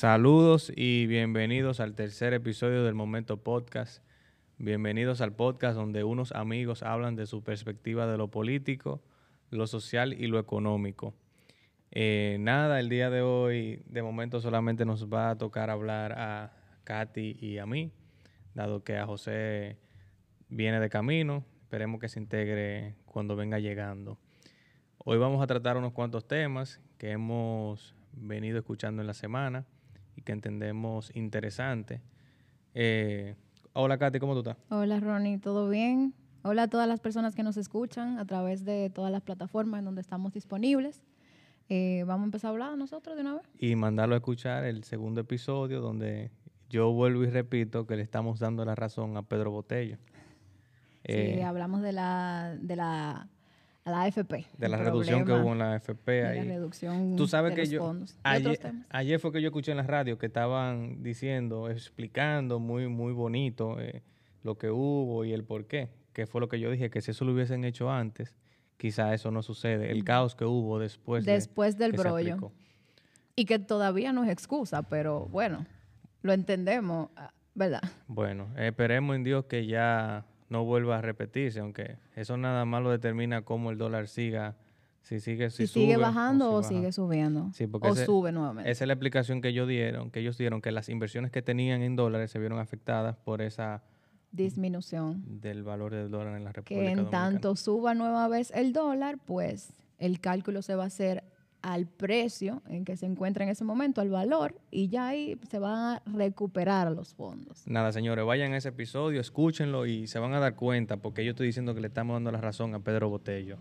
Saludos y bienvenidos al tercer episodio del Momento Podcast. Bienvenidos al podcast donde unos amigos hablan de su perspectiva de lo político, lo social y lo económico. Eh, nada, el día de hoy de momento solamente nos va a tocar hablar a Katy y a mí, dado que a José viene de camino. Esperemos que se integre cuando venga llegando. Hoy vamos a tratar unos cuantos temas que hemos venido escuchando en la semana y que entendemos interesantes. Eh, hola Katy, ¿cómo tú estás? Hola Ronnie, ¿todo bien? Hola a todas las personas que nos escuchan a través de todas las plataformas en donde estamos disponibles. Eh, vamos a empezar a hablar nosotros de una vez. Y mandarlo a escuchar el segundo episodio donde yo vuelvo y repito que le estamos dando la razón a Pedro Botello. Sí, Eh, hablamos de la, de la, a la AFP. de la reducción que hubo en la FP de ahí. la reducción Tú sabes de que los yo fondos. Ayer, ayer fue que yo escuché en la radio que estaban diciendo, explicando muy muy bonito eh, lo que hubo y el por qué, que fue lo que yo dije que si eso lo hubiesen hecho antes, quizá eso no sucede, el caos que hubo después de- Después del que brollo. Y que todavía no es excusa, pero bueno, lo entendemos, ah, ¿verdad? Bueno, esperemos en Dios que ya no vuelva a repetirse, aunque eso nada más lo determina cómo el dólar siga, si sigue, si, Si, sigue bajando o, si sigue subiendo. Sí, porque o ese- sube nuevamente. Esa es la explicación que ellos dieron, que ellos dieron que las inversiones que tenían en dólares se vieron afectadas por esa Disminución. del valor del dólar en la República que en Dominicana. tanto suba nueva vez el dólar, pues el cálculo se va a hacer al precio en que se encuentra en ese momento, al valor, y ya ahí se van a recuperar los fondos. Nada, señores, vayan a ese episodio, escúchenlo y se van a dar cuenta, porque yo estoy diciendo que le estamos dando la razón a Pedro Botello.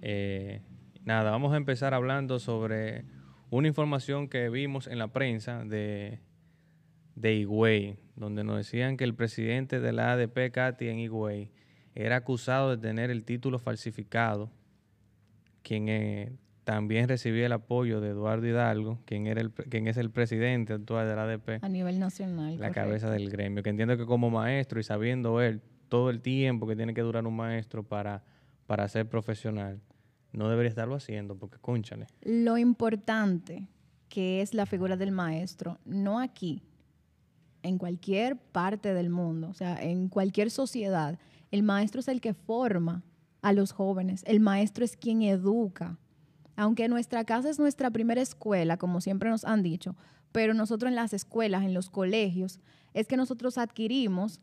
Eh, nada, vamos a empezar hablando sobre una información que vimos en la prensa de, de donde nos decían que el presidente de la ADP, Katy, en Higüey, era acusado de tener el título falsificado, quien eh, también recibía el apoyo de Eduardo Hidalgo, quien, era el, quien es el presidente actual de la ADP A nivel nacional. la correcto. cabeza del gremio, que entiendo que como maestro y sabiendo él todo el tiempo que tiene que durar un maestro para, para ser profesional, no debería estarlo haciendo, porque cónchale. Lo importante que es la figura del maestro, no aquí, en cualquier parte del mundo, o sea, en cualquier sociedad, el maestro es el que forma a los jóvenes, el maestro es quien educa. Aunque nuestra casa es nuestra primera escuela, como siempre nos han dicho, pero nosotros en las escuelas, en los colegios, es que nosotros adquirimos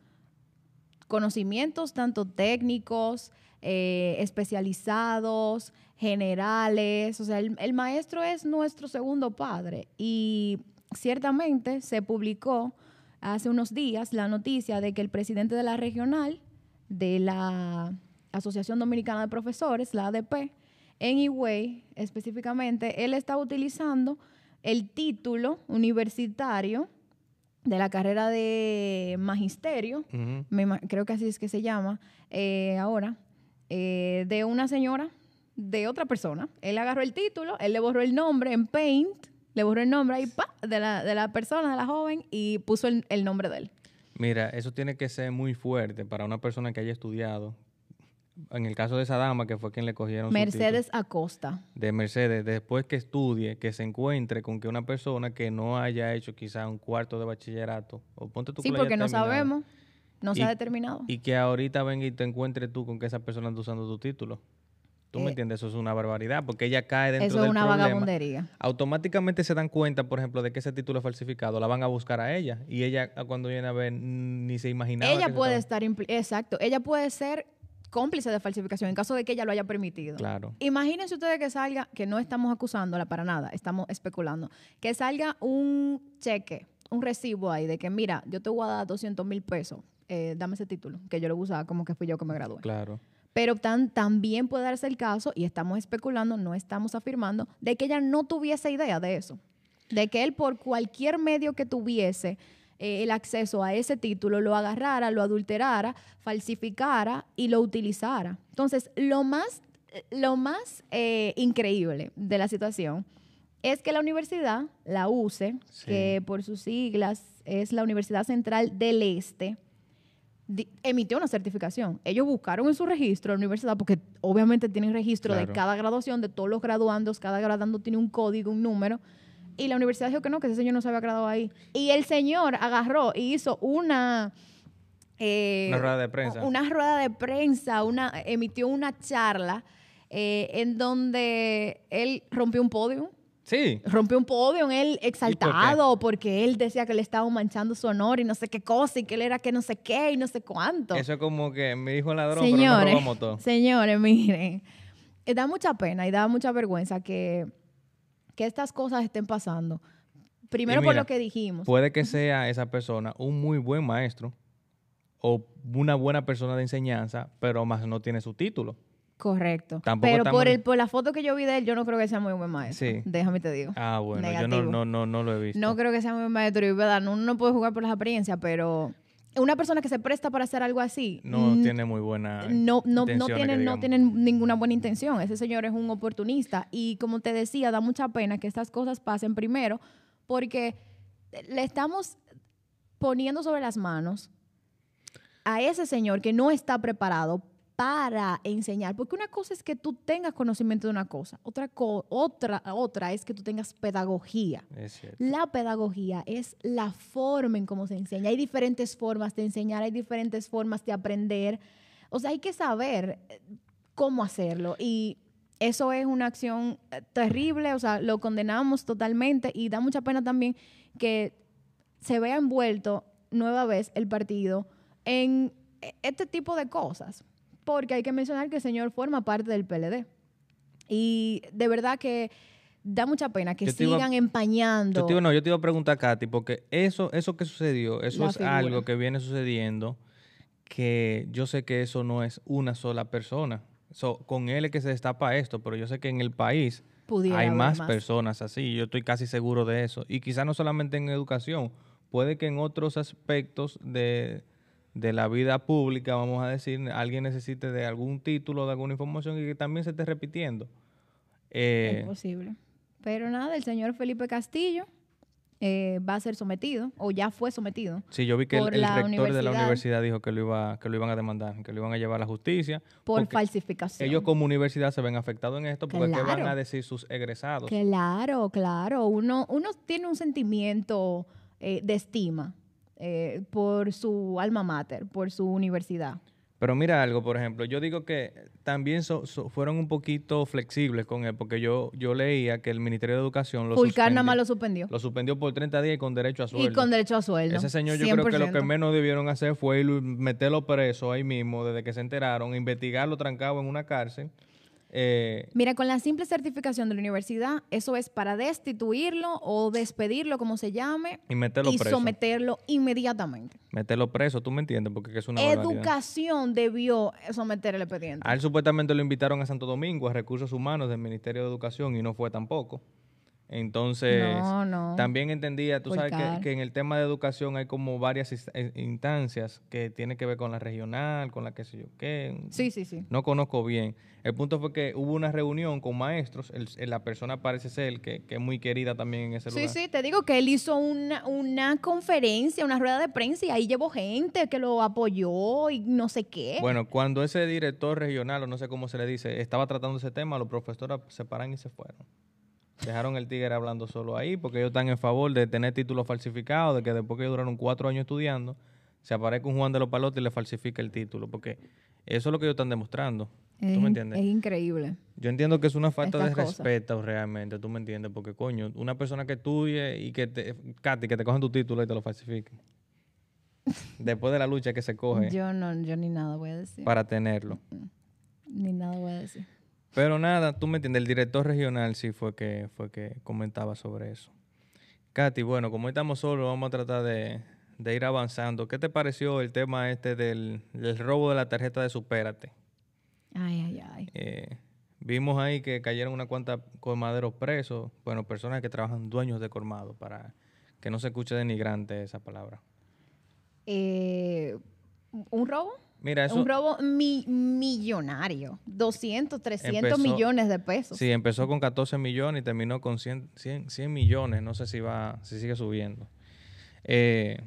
conocimientos tanto técnicos, eh, especializados, generales. O sea, el, el maestro es nuestro segundo padre. Y ciertamente se publicó hace unos días la noticia de que el presidente de la regional de la Asociación Dominicana de Profesores, la ADP, en Higüey específicamente, él está utilizando el título universitario de la carrera de magisterio, me creo que así es que se llama eh, ahora, eh, de una señora, de otra persona. Él agarró el título, él le borró el nombre en Paint, le borró el nombre ahí, pa, de la, de la persona, de la joven, y puso el, el nombre de él. Mira, eso tiene que ser muy fuerte para una persona que haya estudiado. En el caso de esa dama, que fue quien le cogieron su Mercedes Acosta. título, de Mercedes, después que estudie, que se encuentre con que una persona que no haya hecho quizá un cuarto de bachillerato, o ponte tú Sí, porque no sabemos, no se Y- ha determinado. Y que ahorita venga y te encuentres tú con que esa persona está usando tu título. ¿Tú me Eh, ententiendes? Eso es una barbaridad, porque ella cae dentro Eso es del una problema. vagabundería. Automáticamente se dan cuenta, por ejemplo, de que ese título es falsificado. La van a buscar a ella. Y ella, a cuando viene a ver, ni se imaginaba. Ella que puede estaba- estar, impli- exacto, ella puede ser cómplice de falsificación en caso de que ella lo haya permitido. Claro. Imagínense ustedes que salga, que no estamos acusándola para nada, estamos especulando, que salga un cheque, un recibo ahí de que, mira, yo te voy a dar 200 mil pesos, eh, dame ese título, que yo lo usaba como que fui yo que me gradué. Claro. Pero tan, también puede darse el caso, y estamos especulando, no estamos afirmando, de que ella no tuviese idea de eso. De que él por cualquier medio que tuviese eh, el acceso a ese título lo agarrara, lo adulterara, falsificara y lo utilizara. Entonces, lo más, lo más eh, increíble de la situación es que la universidad, la UCE, Sí. que por sus siglas es la Universidad Central del Este, emitió una certificación. Ellos buscaron en su registro la universidad, porque obviamente tienen registro de cada graduación, de todos los graduandos, cada graduando tiene un código, un número, Y la universidad dijo que no, que ese señor no se había graduado ahí. Y el señor agarró y hizo una... eh, Una rueda de prensa. Una rueda de prensa, una, emitió una charla eh, en donde él rompió un podio. Sí. Rompió un podio, él exaltado, porque él decía que le estaban manchando su honor y no sé qué cosa, y que él era que no sé qué y no sé cuánto. Eso es como que me dijo el ladrón, pero no Señores, robamos todo. señores, miren, eh, da mucha pena y da mucha vergüenza que, que estas cosas estén pasando. Primero por lo que dijimos. Puede que sea esa persona un muy buen maestro o una buena persona de enseñanza, pero más no tiene su título. Correcto. Tampoco Pero por, el, por la foto que yo vi de él, yo no creo que sea muy buen maestro. Sí. Déjame te digo. Ah, bueno, yo no, no, no, no lo he visto. No creo que sea muy buen maestro. Y verdad, uno no puede jugar por las apariencias, pero una persona que se presta para hacer algo así. No tiene muy buena no, no, no, tienen, no tienen ninguna buena intención. Ese señor es un oportunista. Y como te decía, da mucha pena que estas cosas pasen primero porque le estamos poniendo sobre las manos a ese señor que no está preparado para enseñar. Porque una cosa es que tú tengas conocimiento de una cosa, otra, co- otra, otra es que tú tengas pedagogía. Es. La pedagogía es la forma en cómo se enseña. Hay diferentes formas de enseñar, hay diferentes formas de aprender. O sea, hay que saber eh, cómo hacerlo. Y eso es una acción eh, terrible, o sea, lo condenamos totalmente y da mucha pena también que se vea envuelto nueva vez el partido en eh, este tipo de cosas. Porque hay que mencionar que el señor forma parte del PLD. Y de verdad que da mucha pena que iba- sigan empañando. Yo te, iba, no, yo te iba a preguntar, Katy, porque eso, eso que sucedió, eso La es figura. algo que viene sucediendo, que yo sé que eso no es una sola persona. So, con él es que se destapa esto, pero yo sé que en el país hay más, más. personas así, yo estoy casi seguro de eso. Y quizás no solamente en educación, puede que en otros aspectos de, de la vida pública, vamos a decir, alguien necesite de algún título, de alguna información y que también se esté repitiendo. Eh, Es posible. Pero nada, el señor Felipe Castillo eh, va a ser sometido, o ya fue sometido, Sí, yo vi que el, rector de la universidad. dijo que lo iba, que lo iban a demandar, que lo iban a llevar a la justicia. por falsificación. Ellos como universidad se ven afectados en esto porque ¿qué van a decir sus egresados? Claro, claro. Uno, uno tiene un sentimiento eh, de estima eh, por su alma mater, por su universidad. Pero mira algo, por ejemplo, yo digo que también so- so- fueron un poquito flexibles con él porque yo, yo leía que el Ministerio de Educación lo, Fulcar nada más lo suspendió. lo suspendió por 30 días y con derecho a sueldo. Y con derecho a sueldo. Ese señor yo creo que lo que 100%. menos debieron hacer fue meterlo preso ahí mismo desde que se enteraron, investigarlo trancado en una cárcel. Eh, Mira, con la simple certificación de la universidad, eso es para destituirlo o despedirlo, como se llame, y meterlo y preso. someterlo inmediatamente. Meterlo preso, ¿tú me entiendes? Porque es una barbaridad. Educación debió someter el expediente. A él supuestamente lo invitaron a Santo Domingo a recursos humanos del Ministerio de Educación y no fue tampoco. Entonces, No, no. también entendía, tú sabes que, en el tema de educación hay como varias eh, instancias que tienen que ver con la regional, con la que sé yo qué. Sí, sí, sí. No conozco bien. El punto fue que hubo una reunión con maestros. el- la persona parece ser que, que es muy querida también en ese Sí, lugar. sí, te digo que él hizo una, una conferencia, una rueda de prensa y ahí llevó gente que lo apoyó y no sé qué. Bueno, cuando ese director regional, o no sé cómo se le dice, estaba tratando ese tema, los profesores se paran y se fueron. Dejaron el tigre hablando solo ahí porque ellos están en favor de tener títulos falsificados, de que después que duraron cuatro años estudiando, se aparezca un Juan de los Palotes y le falsifica el título, porque eso es lo que ellos están demostrando. es, ¿Tú me entiendes? es increíble. Yo entiendo que es una falta de respeto realmente, tú me entiendes, porque coño, una persona que estudie y que te, Katy, que te cogen tu título y te lo falsifiquen. Después de la lucha que se coge Yo no, yo ni nada voy a decir. para tenerlo. Ni nada voy a decir. Pero nada, tú me entiendes, el director regional sí fue que, fue que comentaba sobre eso. Katy, bueno, como estamos solos, vamos a tratar de, de ir avanzando. ¿Qué te pareció el tema este del, del robo de la tarjeta de Supérate? Ay, ay, ay. Eh, vimos ahí que cayeron unas cuantas colmaderos presos, bueno, personas que trabajan dueños de colmado, para que no se escuche denigrante esa palabra. Eh, ¿Un robo? Mira, eso Un robo mi- millonario. 200, 300 Empezó- millones de pesos. sí, empezó con 14 millones y terminó con 100, 100, 100 millones, no sé si va, si sigue subiendo. Eh,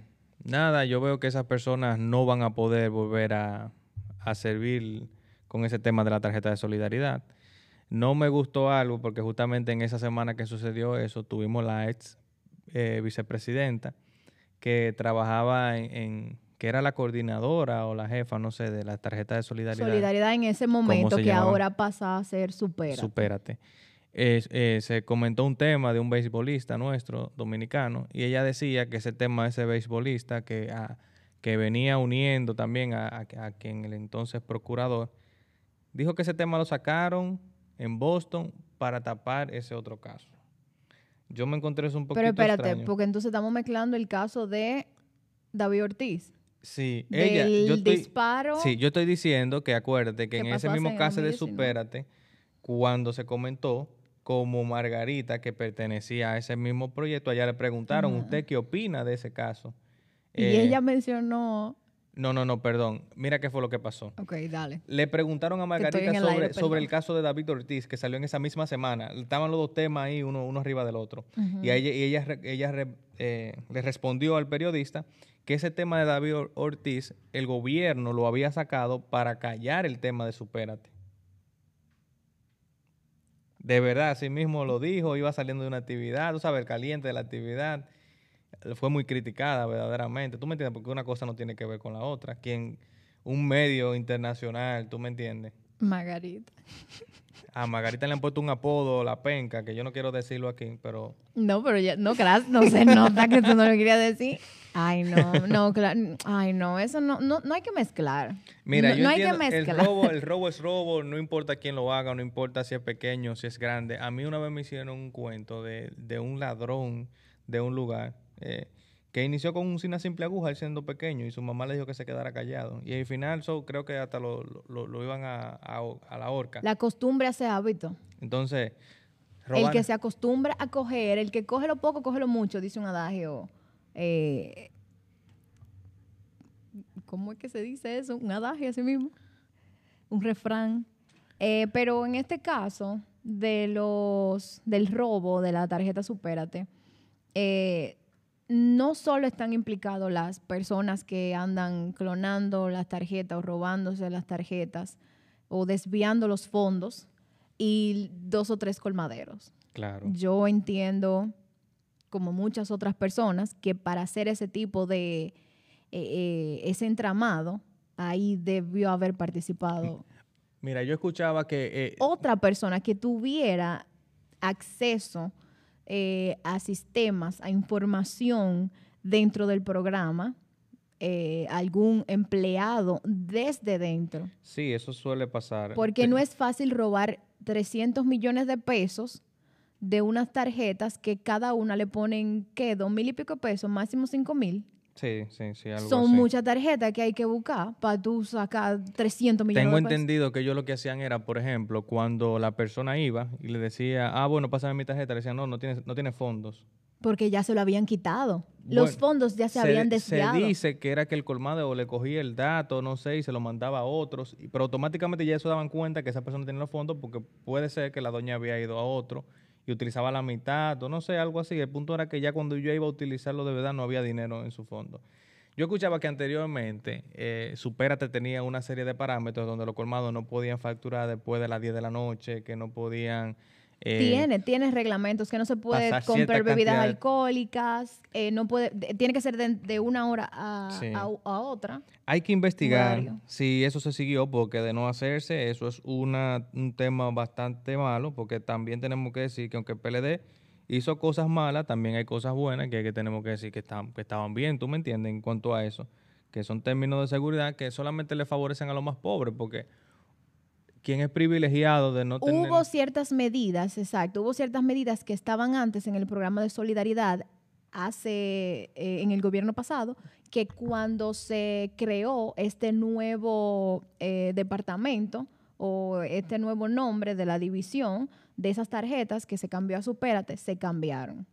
nada, yo veo que esas personas no van a poder volver a, a servir con ese tema de la tarjeta de solidaridad. No me gustó algo porque justamente en esa semana que sucedió eso, tuvimos la ex eh, vicepresidenta que trabajaba en, en- que era la coordinadora o la jefa, no sé, de la tarjeta de solidaridad. Solidaridad en ese momento que llamaba? ahora pasa a ser supera. Supérate. Es- eh, se comentó un tema de un beisbolista nuestro, dominicano, y ella decía que ese tema de ese beisbolista que, a- que venía uniendo también a, a, a quien el entonces procurador, dijo que ese tema lo sacaron en Boston para tapar ese otro caso. Yo me encontré eso un poquito Pero espérate, extraño. porque entonces estamos mezclando el caso de David Ortiz. Sí, ella, del yo estoy, disparo. Sí, yo estoy diciendo que acuérdate que en ese mismo caso de 2019. Supérate, cuando se comentó como Margarita, que pertenecía a ese mismo proyecto, allá le preguntaron. ¿usted qué opina de ese caso? Y Eh, ella mencionó. No, no, no, perdón. Mira qué fue lo que pasó. Ok, dale. Le preguntaron a Margarita sobre, aire, sobre el caso de David Ortiz, que salió en esa misma semana. Estaban los dos temas ahí, uno, uno arriba del otro. Y, a ella, y ella, re- ella re- eh, le respondió al periodista que ese tema de David Or- Ortiz, el gobierno lo había sacado para callar el tema de Supérate. De verdad, así mismo lo dijo, iba saliendo de una actividad, tú sabes, el caliente de la actividad. Fue muy criticada verdaderamente. ¿Tú me entiendes? Porque una cosa no tiene que ver con la otra. Quien, un medio internacional, ¿tú me entiendes? Margarita. A Margarita le han puesto un apodo, la penca, que yo no quiero decirlo aquí, pero No, pero ya, no, gracias, no se nota que tú no lo querías decir. Ay, no, no, claro. Ay, no, eso no, no, no hay que mezclar. mira, no, yo no hay que entiendo, el robo, el robo es robo, no importa quién lo haga, no importa si es pequeño, si es grande. A mí una vez me hicieron un cuento de, de un ladrón de un lugar eh, que inició con una simple aguja, él siendo pequeño, y su mamá le dijo que se quedara callado. Y al final, so, creo que hasta lo, lo- lo iban a, a- a la horca. La costumbre hace hábito. Entonces, El que se acostumbra a coger, el que coge lo poco, coge lo mucho, dice un adagio. eh, ¿Cómo es que se dice eso? Un adagio así mismo. Un refrán. Eh, pero en este caso, de los, del robo de la tarjeta Supérate, eh, no solo están implicados las personas que andan clonando las tarjetas o robándose las tarjetas o desviando los fondos y dos o tres colmaderos. Claro. Yo entiendo, como muchas otras personas, que para hacer ese tipo de, eh, eh, ese entramado, ahí debió haber participado Mira, yo escuchaba que... eh, otra persona que tuviera acceso eh, a sistemas, a información dentro del programa, eh, algún empleado desde dentro. sí, eso suele pasar. Porque no es fácil robar 300 millones de pesos de unas tarjetas que cada una le ponen, ¿qué? Dos mil y pico pesos, máximo cinco mil. Sí, sí, sí, algo Son así. muchas tarjetas que hay que buscar para tú sacar 300 millones Tengo de pesos. entendido que ellos lo que hacían era, por ejemplo, cuando la persona iba y le decía, ah, bueno, pásame mi tarjeta, le decían, no, no tiene, no tiene fondos. Porque ya se lo habían quitado. Los Bueno, fondos ya se, habían di- desviado. Se dice que era que el colmado le cogía el dato, no sé, y se lo mandaba a otros, pero automáticamente ya eso daban cuenta que esa persona tenía los fondos porque puede ser que la doña había ido a otro y utilizaba la mitad, o no sé, algo así. El punto era que ya cuando yo iba a utilizarlo de verdad no había dinero en su fondo. Yo escuchaba que anteriormente eh, Supérate tenía una serie de parámetros donde los colmados no podían facturar después de las 10 de la noche, que no podían... eh, tiene, tiene reglamentos que no se puede comprar bebidas cantidad- alcohólicas, eh, no puede, de- tiene que ser de, de una hora a, Sí. a- a otra. Hay que investigar horario. si eso se siguió, porque de no hacerse, eso es una, un tema bastante malo, porque también tenemos que decir que aunque el PLD hizo cosas malas, también hay cosas buenas que, que tenemos que decir que, están, que estaban bien, ¿tú me entiendes? En cuanto a eso, que son términos de seguridad que solamente le favorecen a los más pobres, porque quien es privilegiado de no tener... Hubo ciertas medidas, exacto, hubo ciertas medidas que estaban antes en el programa de solidaridad hace eh, en el gobierno pasado, que cuando se creó este nuevo eh, departamento o este nuevo nombre de la división de esas tarjetas que se cambió a Supérate, se cambiaron.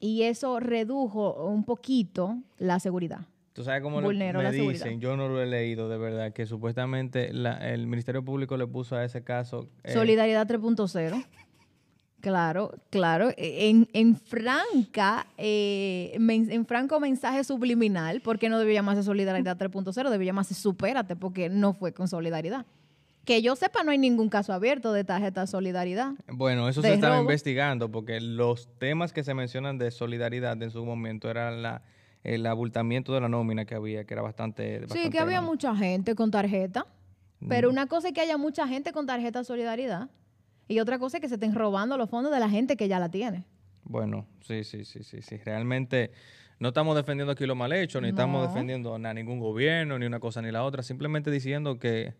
Y eso redujo un poquito la seguridad. Tú sabes cómo le- vulneró me la seguridad. dicen, yo no lo he leído de verdad, que supuestamente la- el Ministerio Público le puso a ese caso... eh, Solidaridad 3.0. Claro, claro. E- En, en franca, eh, men- en franco mensaje subliminal, porque no debió llamarse Solidaridad 3.0, debió llamarse Supérate, porque no fue con solidaridad. Que yo sepa, no hay ningún caso abierto de tarjeta solidaridad. Bueno, eso se estaba investigando porque los temas que se mencionan de solidaridad en su momento eran la, el abultamiento de la nómina que había, que era bastante... Sí, bastante que había grande. mucha gente con tarjeta. Pero una cosa es que haya mucha gente con tarjeta solidaridad. Y otra cosa es que se estén robando los fondos de la gente que ya la tiene. Bueno, sí, sí, sí, sí, sí. Realmente no estamos defendiendo aquí lo mal hecho, ni estamos No. defendiendo a ningún gobierno, ni una cosa ni la otra. Simplemente diciendo que,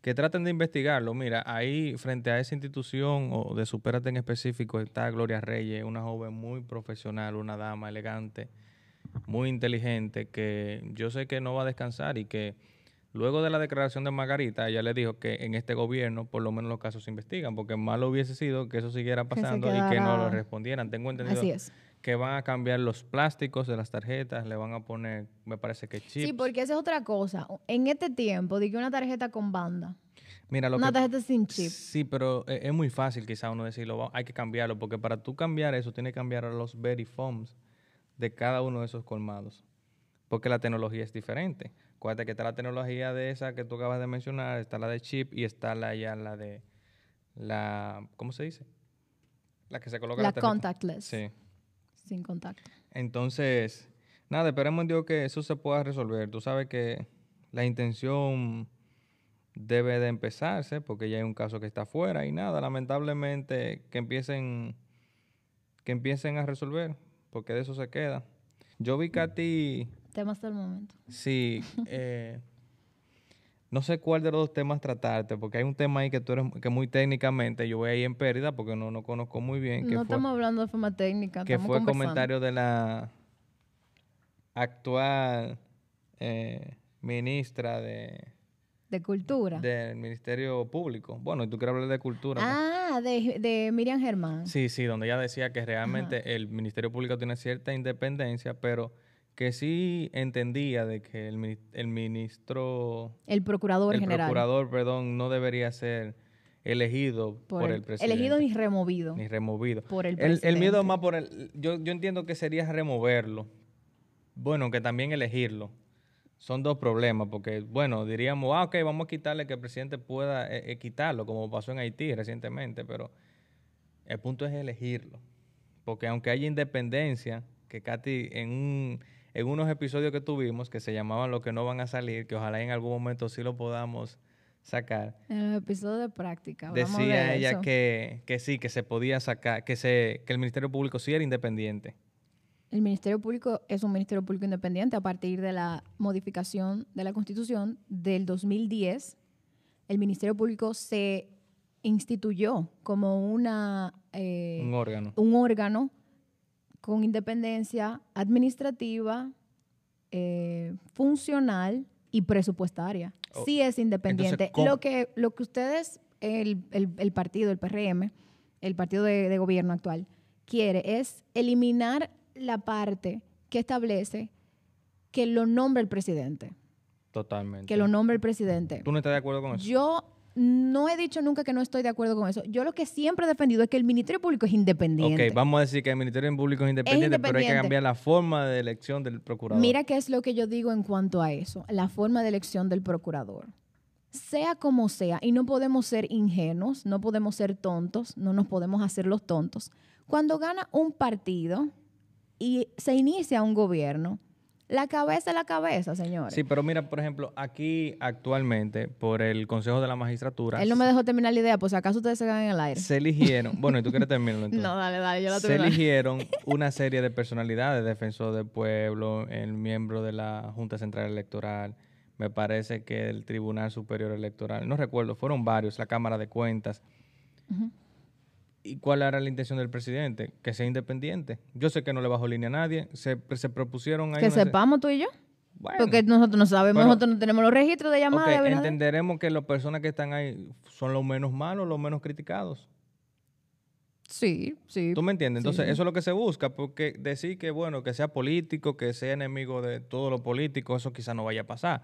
que traten de investigarlo. Mira, ahí frente a esa institución o de Supérate en específico está Gloria Reyes, una joven muy profesional, una dama elegante, muy inteligente, que yo sé que no va a descansar y que luego de la declaración de Margarita, ella le dijo que en este gobierno por lo menos los casos se investigan, porque malo hubiese sido que eso siguiera Que pasando y que no lo respondieran. Tengo entendido Así es. que van a cambiar los plásticos de las tarjetas, le van a poner, me parece que chips. Sí, porque esa es otra cosa. En este tiempo, di que una tarjeta con banda, Mira, lo una que- tarjeta sin chip. Sí, pero e- es muy fácil quizá uno decirlo, "Va- hay que cambiarlo, porque para tú cambiar eso, tienes que cambiar a los veriforms de cada uno de esos colmados, porque la tecnología es diferente. Acuérdate que está la tecnología de esa que tú acabas de mencionar, está la de chip y está la ya la de la, ¿cómo se dice? La que se coloca La tarjeta. contactless. Sí. Sin contacto. Entonces, nada, esperemos en Dios que eso se pueda resolver. Tú sabes que la intención debe de empezarse porque ya hay un caso que está afuera y nada, lamentablemente que empiecen que empiecen a resolver porque de eso se queda. Yo vi que a ti, Temas del momento. sí, eh, no sé cuál de los dos temas tratarte porque hay un tema ahí que tú eres que muy técnicamente yo voy ahí en pérdida porque no, no conozco muy bien. que No fue- estamos hablando de forma técnica. que fue conversando. comentario de la actual eh, ministra de, De cultura. del Ministerio Público. Bueno, y tú quieres hablar de cultura. ¿no? Ah, de, de Miriam Germán. Sí, sí, donde ella decía que realmente el Ministerio Público tiene cierta independencia, pero que sí entendía de que el, el ministro, El procurador el general. procurador, perdón, no debería ser elegido por, el, presidente. Elegido ni removido. ni removido. por el el, el miedo presidente. más por el... Yo, yo entiendo que sería removerlo. Bueno, que también elegirlo. Son dos problemas, porque, bueno, diríamos, ah, ok, vamos a quitarle que el presidente pueda eh, eh, quitarlo, como pasó en Haití recientemente, pero el punto es elegirlo. Porque aunque haya independencia, que Katy en, un, en unos episodios que tuvimos, que se llamaban Los que no van a salir, que ojalá en algún momento sí lo podamos sacar, En el episodio de práctica. decía de ella que, que sí, que se podía sacar, que, se, que el Ministerio Público sí era independiente. El Ministerio Público es un Ministerio Público independiente a partir de la modificación de la Constitución del 2010. El Ministerio Público se instituyó como una, eh, un órgano. un órgano con independencia administrativa, eh, funcional y presupuestaria. Oh, Sí es independiente. Lo que, lo que ustedes, el, el- el partido, el PRM, el partido de, de gobierno actual, quiere es eliminar la parte que establece que lo nombre el presidente. Totalmente. Que lo nombre el presidente. ¿Tú no estás de acuerdo con eso? Yo no he dicho nunca que no estoy de acuerdo con eso. Yo lo que siempre he defendido es que el Ministerio Público es independiente. Ok, vamos a decir que el Ministerio Público es independiente, pero hay que independiente. cambiar la forma de elección del procurador. Mira qué es lo que yo digo en cuanto a eso, la forma de elección del procurador. Sea como sea, y no podemos ser ingenuos, no podemos ser tontos, no nos podemos hacer los tontos. Cuando gana un partido y se inicia un gobierno, la cabeza es la cabeza, señores. Sí, pero mira, por ejemplo, aquí actualmente, por el Consejo de la Magistratura, Él no me dejó terminar la idea, pues acaso ustedes se quedan en el aire. se eligieron, bueno, ¿y tú quieres terminarlo entonces? No, dale, dale, yo la se termino. eligieron una serie de personalidades, defensor del pueblo, el miembro de la Junta Central Electoral, me parece que el Tribunal Superior Electoral, no recuerdo, fueron varios, la Cámara de Cuentas. Ujú. ¿Y cuál era la intención del presidente? Que sea independiente. Yo sé que no le bajó línea a nadie, se, se propusieron ahí... Que sepamos tú y yo. Bueno, Porque nosotros no sabemos, Pero- nosotros no tenemos los registros de ok, llamada. de Abinader. entenderemos que las personas que están ahí son los menos malos, los menos criticados. Sí, sí. ¿Tú me entiendes? Entonces, Sí. eso es lo que se busca, porque decir que, bueno, que sea político, que sea enemigo de todo lo político, eso quizás no vaya a pasar.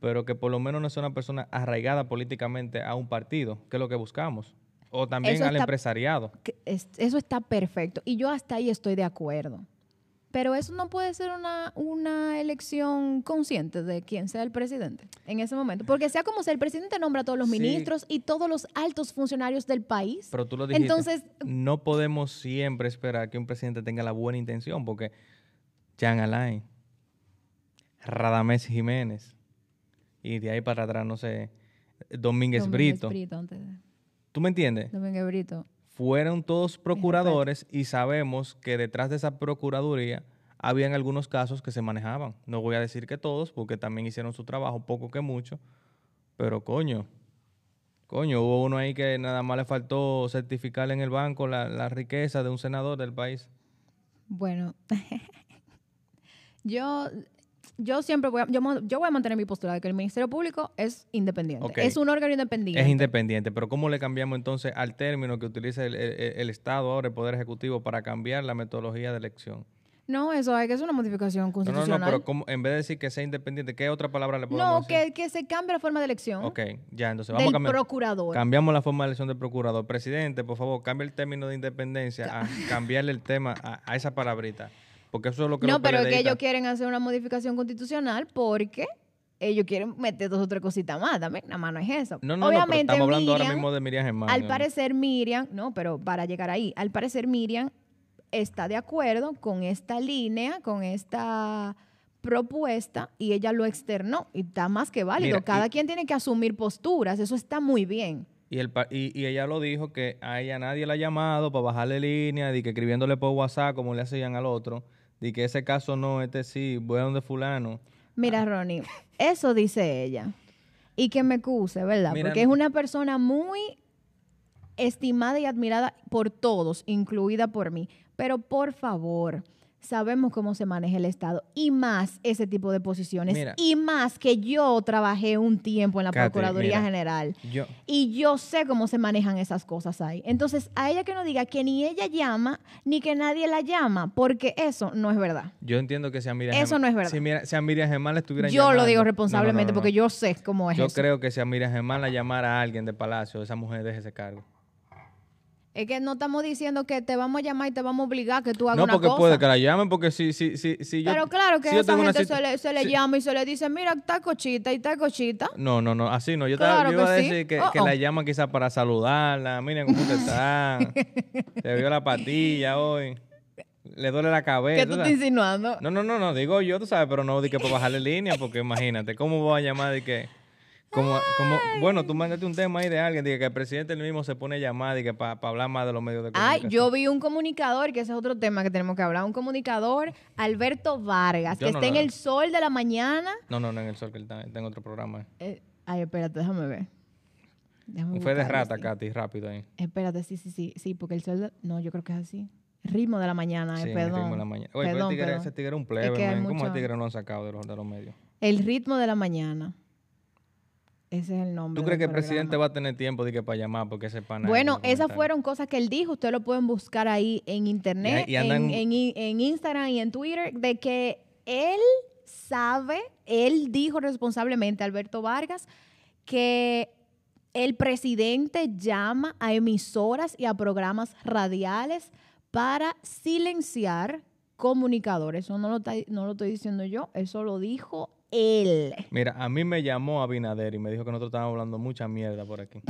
Pero que por lo menos no sea una persona arraigada políticamente a un partido, que es lo que buscamos. O también al está- empresariado. es- eso está perfecto. Y yo hasta ahí estoy de acuerdo. Pero eso no puede ser una, una elección consciente de quién sea el presidente en ese momento. Porque sea como sea, el presidente nombra a todos los Sí. ministros y todos los altos funcionarios del país. Pero tú lo dijiste. Entonces, no podemos siempre esperar que un presidente tenga la buena intención, porque Jean Alain, Radamés Jiménez, y de ahí para atrás, no sé, Domínguez, Domínguez Brito. Brito, antes de- ¿Tú me entiendes? Brito. Fueron todos procuradores y sabemos que detrás de esa procuraduría habían algunos casos que se manejaban. No voy a decir que todos, porque también hicieron su trabajo, poco que mucho, pero coño, coño, hubo uno ahí que nada más le faltó certificar en el banco la, la riqueza de un senador del país. Bueno, yo, yo siempre voy a, yo, yo voy a mantener mi postura de que el Ministerio Público es independiente. Es un órgano independiente. Es independiente, pero ¿cómo le cambiamos entonces al término que utiliza el, el- el Estado ahora, el Poder Ejecutivo, para cambiar la metodología de elección? No, eso hay que hacer una modificación No, no, constitucional. no, pero ¿cómo- en vez de decir que sea independiente, ¿qué otra palabra le podemos No, decir? que, que se cambie la forma de elección Ok, ya, entonces vamos a cambiar. procurador. Cambiamos la forma de elección del procurador. Presidente, por favor, cambie el término de independencia a cambiarle el tema a, a esa palabrita. Porque eso es lo que no, pero es que ellos quieren hacer una modificación constitucional porque ellos quieren meter dos o tres cositas más también. Nada más no es eso. No, no, Obviamente, estamos hablando ahora Miriam, mismo de Miriam Germán. Al ¿no? parecer Miriam, no, pero para llegar ahí, al parecer Miriam está de acuerdo con esta línea, con esta propuesta y ella lo externó y está más que válido. Mira, Cada y- quien tiene que asumir posturas, eso está muy bien. Y, el, y, y ella lo dijo que a ella nadie la ha llamado para bajarle línea, de que escribiéndole por WhatsApp como le hacían al otro, de que ese caso no, este sí, voy a donde fulano. Mira, Ronnie, eso dice ella. Y que me excuse, ¿verdad? Mira, Porque es una persona muy estimada y admirada por todos, incluida por mí. Pero por favor, sabemos cómo se maneja el Estado y más ese tipo de posiciones. Mira. y más que yo trabajé un tiempo en la Procuraduría mira. General. Yo, Y yo sé cómo se manejan esas cosas ahí. Entonces, a ella que no diga que ni ella llama, ni que nadie la llama, porque eso no es verdad. yo entiendo que si a Miriam Eso no es verdad. Si, Mira- si a Miriam Germán le estuvieran Yo lo digo No, no, no, responsablemente no, porque yo sé cómo es Yo eso. creo que si a Miriam Germán la llamara a alguien de Palacio, esa mujer deje ese cargo. Es que no estamos diciendo que te vamos a llamar y te vamos a obligar a que tú hagas No, una porque cosa. puede que la llamen, porque si, si, si, si yo... Pero claro que si yo esa gente se le, se le si- llama y se le dice, mira, tal cochita y tal cochita. No, no, no, así no. Yo, Claro yo iba a sí. decir que, Oh, que oh. la llaman quizás para saludarla. Miren cómo usted está. Se vio la patilla hoy. Le duele la cabeza. ¿Qué tú estás insinuando? No, no, no, no, digo yo, tú sabes, pero no di que para bajarle línea, porque imagínate, ¿cómo voy a llamar de que... Como, como, bueno, tú mandaste un tema ahí de alguien, de que el presidente él mismo se pone a llamar y que para hablar más de los medios de Ay, comunicación. yo vi un comunicador, que ese es otro tema que tenemos que hablar, un comunicador, Alberto Vargas, Yo que no está en el sol de la mañana. No, no, no, en el sol, que él está, está en otro programa. Eh, ay, espérate, déjame ver. Déjame Fue de rata, sí. Katy, rápido ahí. Espérate, sí, sí, sí, sí, porque el sol, de- no, yo creo que es así. Ritmo de la mañana, Sí, eh, el perdón. ritmo de la mañana. Oye, pero Perdón, ese tigre, perdón. ese tigre era un Es plebe, que man. ¿Cómo mucho- ese tigre no lo han sacado de los, de los medios? El ritmo de la mañana. Ese es el nombre. ¿Tú crees que el presidente va a tener tiempo de que para llamar porque ese pana Bueno, esas fueron cosas que él dijo. Ustedes lo pueden buscar ahí en internet, Y- y andan- en, en- en Instagram y en Twitter, de que él sabe, él dijo responsablemente, Alberto Vargas, que el presidente llama a emisoras y a programas radiales para silenciar comunicadores. Eso no lo, no lo estoy diciendo yo, eso lo dijo él. Mira, a mí me llamó Abinader y me dijo que nosotros estábamos hablando mucha mierda por aquí.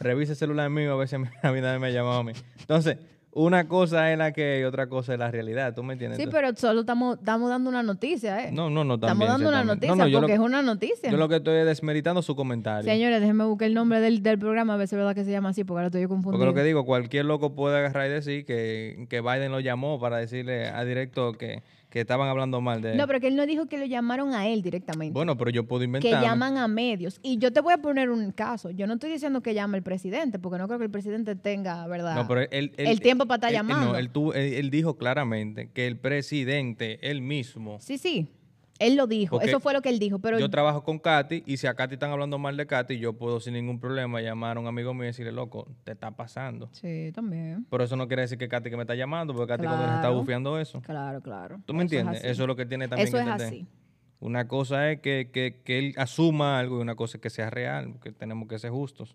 Revise el celular mío a ver si Abinader me llamó a mí. Entonces, una cosa es la que y otra cosa es la realidad. ¿Tú me entiendes? Sí, pero solo estamos, estamos dando una noticia, ¿eh? No, no, no, Estamos también, dando una noticia No, no, porque lo, es una noticia. yo lo que estoy es desmeritando su comentario. Señores, déjenme buscar el nombre del, del programa a ver si es verdad que se llama así, porque ahora estoy yo Porque confundido. lo que digo, cualquier loco puede agarrar y decir que, que Biden lo llamó para decirle a directo que, que estaban hablando mal de él. No, pero que él no dijo que lo llamaron a él directamente. Bueno, pero yo puedo que inventar. llaman a medios. Y yo te voy a poner un caso. Yo no estoy diciendo que llame el presidente, porque no creo que el presidente tenga, ¿verdad? No, pero él, él- el tiempo para estar llamando. No, él, tuvo- él- él dijo claramente que el presidente, él mismo, Sí, sí. Él lo dijo. Porque Eso fue lo que él dijo. Pero yo trabajo con Katy y si a Katy están hablando mal de Katy, yo puedo sin ningún problema llamar a un amigo mío y decirle, loco, te está pasando. Sí, también. Pero eso no quiere decir que Katy que me está llamando, porque Katy cuando le está Claro. bufeando eso. Claro, claro. ¿Tú me Eso entiendes? eso es lo que tiene también Eso que es entender. así. Una cosa es que, que- que él asuma algo y una cosa es que sea real, que tenemos que ser justos.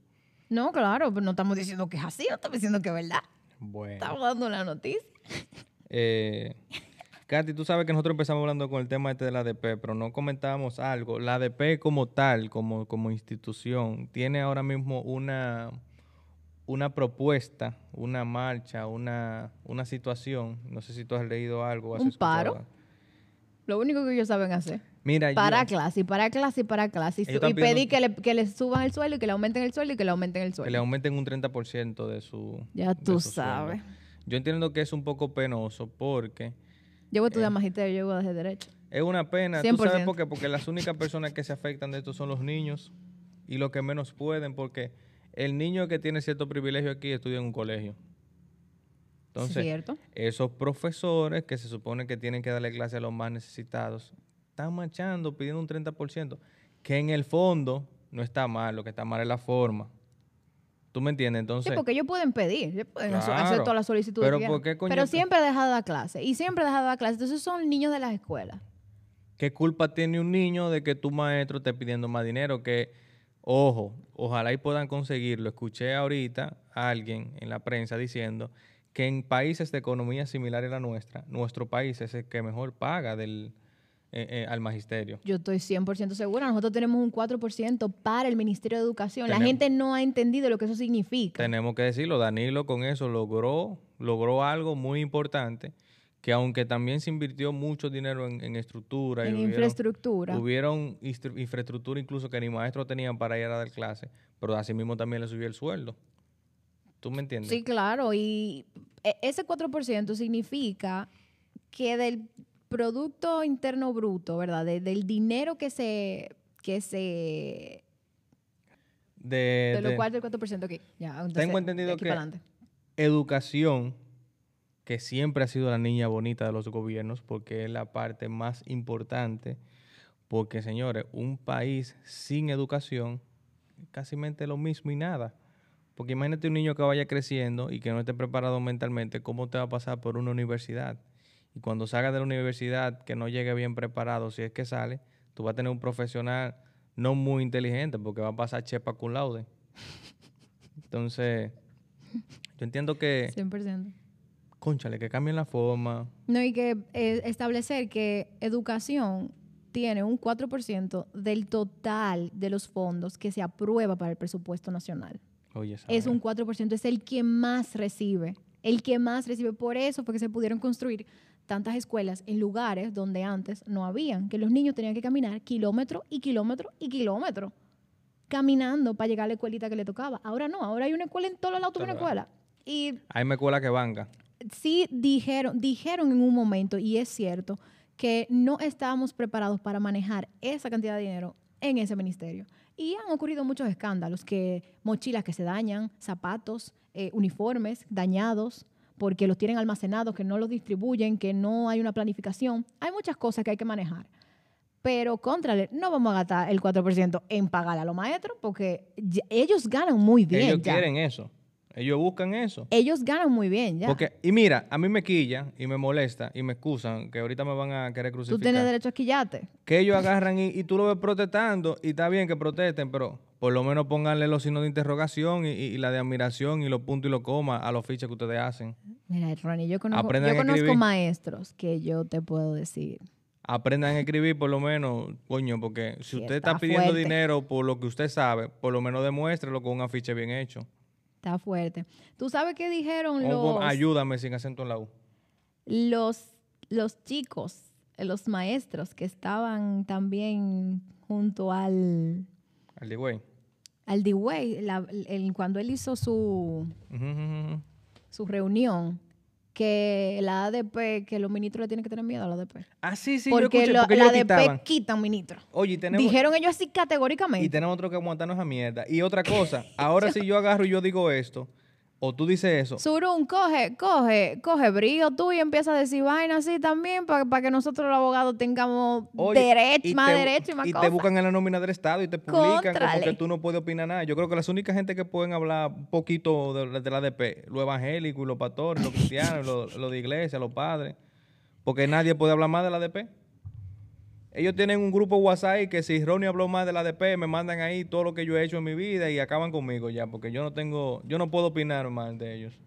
No, claro, pero no estamos diciendo que es así, no estamos diciendo que es verdad. Bueno. Estamos dando la noticia. Eh, Katy, tú sabes que nosotros empezamos hablando con el tema este de la ADP, pero no comentábamos algo. La ADP como tal, como, como institución, tiene ahora mismo una, una propuesta, una marcha, una, una situación. No sé si tú has leído algo. has Un escuchado paro. Lo único que ellos saben hacer. Mira, Para yo, clase, para clase, y para clase. Y, su- pedir que le, que le suban el sueldo y que le aumenten el sueldo y que le aumenten el que le sueldo. aumenten un 30% de su. Ya tú sueldo. sabes. Yo entiendo que es un poco penoso porque Yo voy a Eh. estudiar magisterio, yo voy a hacer derecho. es una pena. ¿Tú sabes 100%. por qué? Porque las únicas personas que se afectan de esto son los niños y los que menos pueden, porque el niño que tiene cierto privilegio aquí estudia en un colegio. Entonces, ¿Cierto? esos profesores que se supone que tienen que darle clase a los más necesitados, están marchando pidiendo un 30%, que en el fondo no está mal, lo que está mal es la forma. ¿Tú me entiendes? Entonces, Sí, porque ellos pueden pedir, ellos pueden Claro. hacer todas las solicitudes. Pero que ¿por quieran. qué coño Pero tú- siempre he dejado de dar clase. Y siempre he dejado de dar clase. Entonces son niños de las escuelas. ¿qué culpa tiene un niño de que tu maestro esté pidiendo más dinero? Que, ojo, ojalá y puedan conseguirlo. Escuché ahorita a alguien en la prensa diciendo que en países de economía similar a la nuestra, nuestro país es el que mejor paga del, eh, eh, al magisterio. Yo estoy 100% segura. Nosotros tenemos un 4% para el Ministerio de Educación. La gente no ha entendido lo que eso significa. Tenemos que decirlo, Danilo con eso logró, logró algo muy importante, que aunque también se invirtió mucho dinero en, en estructura, y en hubieron- infraestructura. hubieron infraestructura incluso que ni maestros tenían para ir a dar clases, pero asimismo también le subió el sueldo. ¿Tú me entiendes? Sí, claro. Y e- ese 4% significa que del Producto Interno Bruto, ¿verdad? De- del dinero que se... Que se De, de lo de cual del 4%, ok. Ya, entonces, Tengo entendido que- para adelante. educación, que siempre ha sido la niña bonita de los gobiernos, porque es la parte más importante, porque señores, un país sin educación es casi lo mismo y nada. Porque imagínate un niño que vaya creciendo y que no esté preparado mentalmente, ¿cómo te va a pasar por una universidad? Y cuando salga de la universidad, que no llegue bien preparado, si es que sale, tú vas a tener un profesional no muy inteligente, porque va a pasar chepa cum laude. Entonces, yo entiendo que, 100%. conchale, que cambien la forma. No, y que eh, establecer que educación tiene un 4% del total de los fondos que se aprueba para el presupuesto nacional. Oye, Es un 4%, es el que más recibe. El que más recibe. Por eso fue que se pudieron construir tantas escuelas en lugares donde antes no habían, que los niños tenían que caminar kilómetro y kilómetro y kilómetro caminando para llegar a la escuelita que le tocaba. Ahora no, ahora hay una escuela en todos lados, tuve una escuela. Y Hay una escuela que banca. sí dijeron, dijeron en un momento, y es cierto, que no estábamos preparados para manejar esa cantidad de dinero en ese ministerio. Y han ocurrido muchos escándalos, que mochilas que se dañan, zapatos, eh, uniformes dañados, porque los tienen almacenados, que no los distribuyen, que no hay una planificación. Hay muchas cosas que hay que manejar. Pero, contrale, no vamos a gastar el 4% en pagar a los maestros, porque ellos ganan muy bien. Ellos ya. quieren eso. Ellos buscan eso. Ellos ganan muy bien, ya. Porque, y mira, a mí me quilla y me molesta y me excusan que ahorita me van a querer Tú crucificar. tienes derecho a quillarte. que ellos agarran y, y tú lo ves protestando y está bien que protesten, pero por lo menos pónganle los signos de interrogación y, y la de admiración y los puntos y los comas a los fiches que ustedes hacen. Mira, Ronnie, yo conozco, Aprendan yo conozco maestros que yo te puedo decir. Aprendan a escribir por lo menos, coño, porque si usted está está pidiendo fuerte. dinero por lo que usted sabe, por lo menos demuéstrelo con un afiche bien hecho. Está fuerte. ¿Tú sabes qué dijeron los, ayúdame sin acento en la U. los, los chicos, eh, los maestros que estaban también junto al, Al güey. al D-Way, cuando él hizo su, su reunión? Que la ADP, que los ministros le tienen que tener miedo a la ADP. Ah, sí, sí, yo porque lo- la ADP quitan ministros. Oye, y tenemos, Dijeron ellos así y categóricamente. tenemos otro que aguantarnos a mierda. Y otra cosa, ahora si yo agarro y yo digo esto, o tú dices eso, Surun, coge, coge, coge brío tú y empieza a decir vaina así también para que nosotros los abogados tengamos Oye, derecho, más te- derecho y más Y cosas. te buscan en la nómina del Estado y te publican como Contrale. que tú no puedes opinar nada. Yo creo que las únicas gente que pueden hablar un poquito de, la- de la ADP, los evangélicos y los pastores, los cristianos, los, los de iglesia, los padres, porque nadie puede hablar más de la ADP. Ellos tienen un grupo WhatsApp que si Ronnie habló más de la ADP, me mandan ahí todo lo que yo he hecho en mi vida y acaban conmigo ya, porque yo no tengo, yo no puedo opinar más de ellos.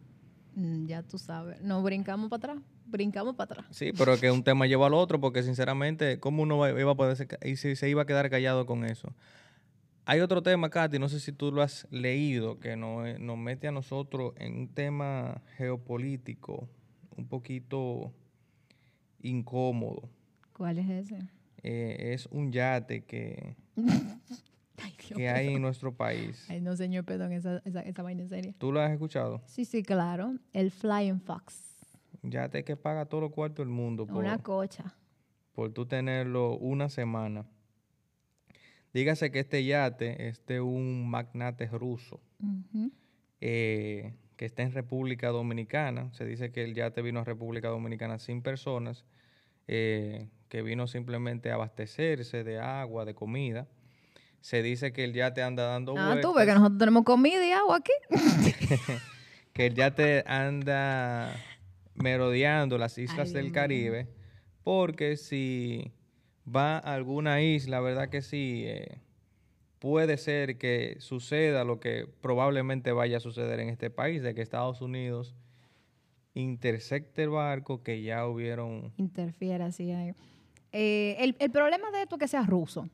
Mm, Ya tú sabes. No brincamos para atrás. Brincamos para atrás. Sí, pero que un tema lleva al otro, porque sinceramente, ¿cómo uno iba a poder ser y si se iba a quedar callado con eso? Hay otro tema, Katy, no sé si tú lo has leído, que nos, eh, nos mete a nosotros en un tema geopolítico un poquito incómodo. ¿Cuál es ese? Eh, es un yate que, Ay, Dios que hay en nuestro país. Ay, no, señor, perdón, esa, esa, esa vaina en serio. ¿Tú lo has escuchado? Sí, sí, claro. El Flying Fox. Un yate que paga todo lo cuarto del mundo por, Una cocha. por tú tenerlo una semana. Dígase que este yate es de un magnate ruso eh, que está en República Dominicana. Se dice que el yate vino a República Dominicana sin personas, eh, que vino simplemente a abastecerse de agua, de comida. Se dice que el yate anda dando Ah, vueltas. tú ves que nosotros tenemos comida y agua aquí. que el yate anda merodeando las islas Ay, del. Caribe, porque si va a alguna isla, verdad que sí, eh, puede ser que suceda lo que probablemente vaya a suceder en este país, de que Estados Unidos intersecte el barco, que ya hubieron... Interfiere así ahí. Eh, el, el problema de esto es que sea ruso.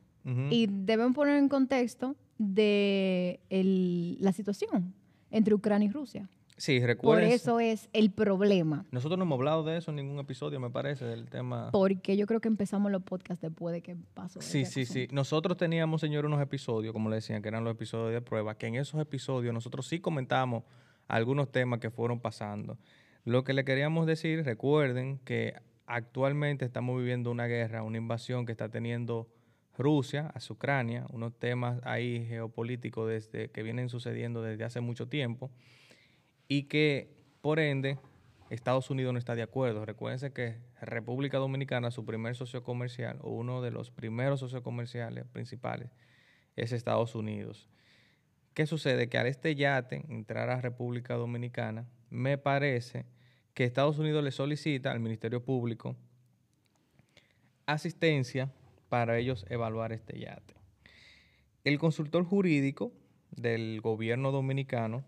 Y deben poner en contexto de el- la situación entre Ucrania y Rusia. sí, Por recuerden... eso es el problema. Nosotros no hemos hablado de eso en ningún episodio, me parece, del tema... Porque yo creo que empezamos los podcasts después de que pasó. Sí, sí, sí. Nosotros teníamos, señor, unos episodios, como le decían, que eran los episodios de prueba, que en esos episodios nosotros sí comentamos algunos temas que fueron pasando. Lo que le queríamos decir, recuerden que actualmente estamos viviendo una guerra, una invasión que está teniendo Rusia hacia Ucrania, unos temas ahí geopolíticos desde, que vienen sucediendo desde hace mucho tiempo y que, por ende, Estados Unidos no está de acuerdo. Recuérdense que República Dominicana, su primer socio comercial, o uno de los primeros socios comerciales principales, es Estados Unidos. ¿Qué sucede? Que al este yate entrar a República Dominicana, me parece que Estados Unidos le solicita al Ministerio Público asistencia para ellos evaluar este yate. El consultor jurídico del gobierno dominicano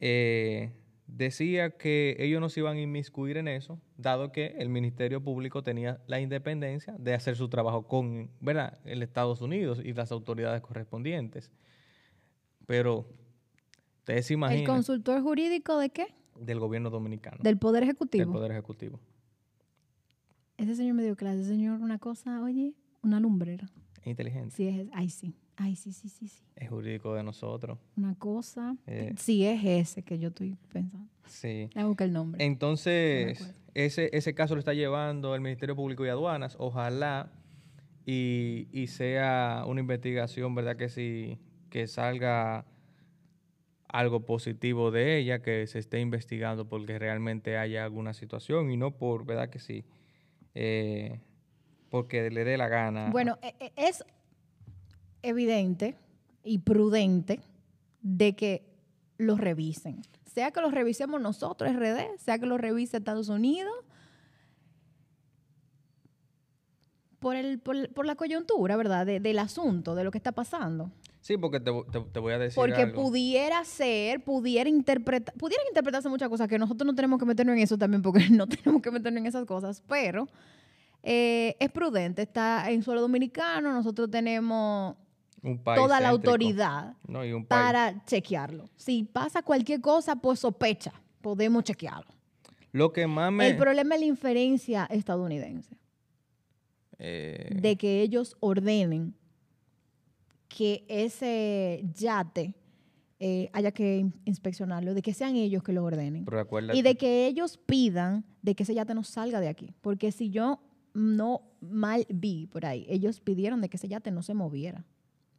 eh, decía que ellos no se iban a inmiscuir en eso, dado que el Ministerio Público tenía la independencia de hacer su trabajo con ¿verdad? el Estados Unidos y las autoridades correspondientes. Pero ustedes se ¿El imaginan consultor jurídico de qué? Del gobierno dominicano, Del Poder del Ejecutivo. Poder Ejecutivo. Ese señor me dio clase. Ese señor, una cosa, oye, una lumbrera. Inteligente, Sí, es, ay, sí. Ay, sí, sí, sí, sí. es jurídico de nosotros. Una cosa. Eh. Sí, es ese que yo estoy pensando. Sí. Le buscar el nombre. Entonces, No ese, ese caso lo está llevando el Ministerio Público y Aduanas. Ojalá y, y sea una investigación, ¿verdad? Que sí, que salga algo positivo de ella, que se esté investigando porque realmente haya alguna situación y no por, ¿verdad? Que sí, eh, porque le dé la gana. Bueno, e- e- es evidente y prudente de que los revisen. Sea que los revisemos nosotros, RD, sea que los revise Estados Unidos, por, el, por, la coyuntura, ¿verdad? De- del asunto, de lo que está pasando. Sí, porque te, te- te voy a decir Porque algo. pudiera ser, pudiera interpretar, pudieran interpretarse muchas cosas que nosotros no tenemos que meternos en eso también, porque no tenemos que meternos en esas cosas, pero eh, es prudente, está en suelo dominicano, nosotros tenemos Un país toda la autoridad No, y un país. para chequearlo. Si pasa cualquier cosa, pues sospecha, podemos chequearlo. Lo que más me... El problema es la inferencia estadounidense, eh, de que ellos ordenen que ese yate eh, haya que in- inspeccionarlo, de que sean ellos que lo ordenen. pero Y de que ellos pidan de que ese yate no salga de aquí. Porque si yo no mal vi por ahí, ellos pidieron de que ese yate no se moviera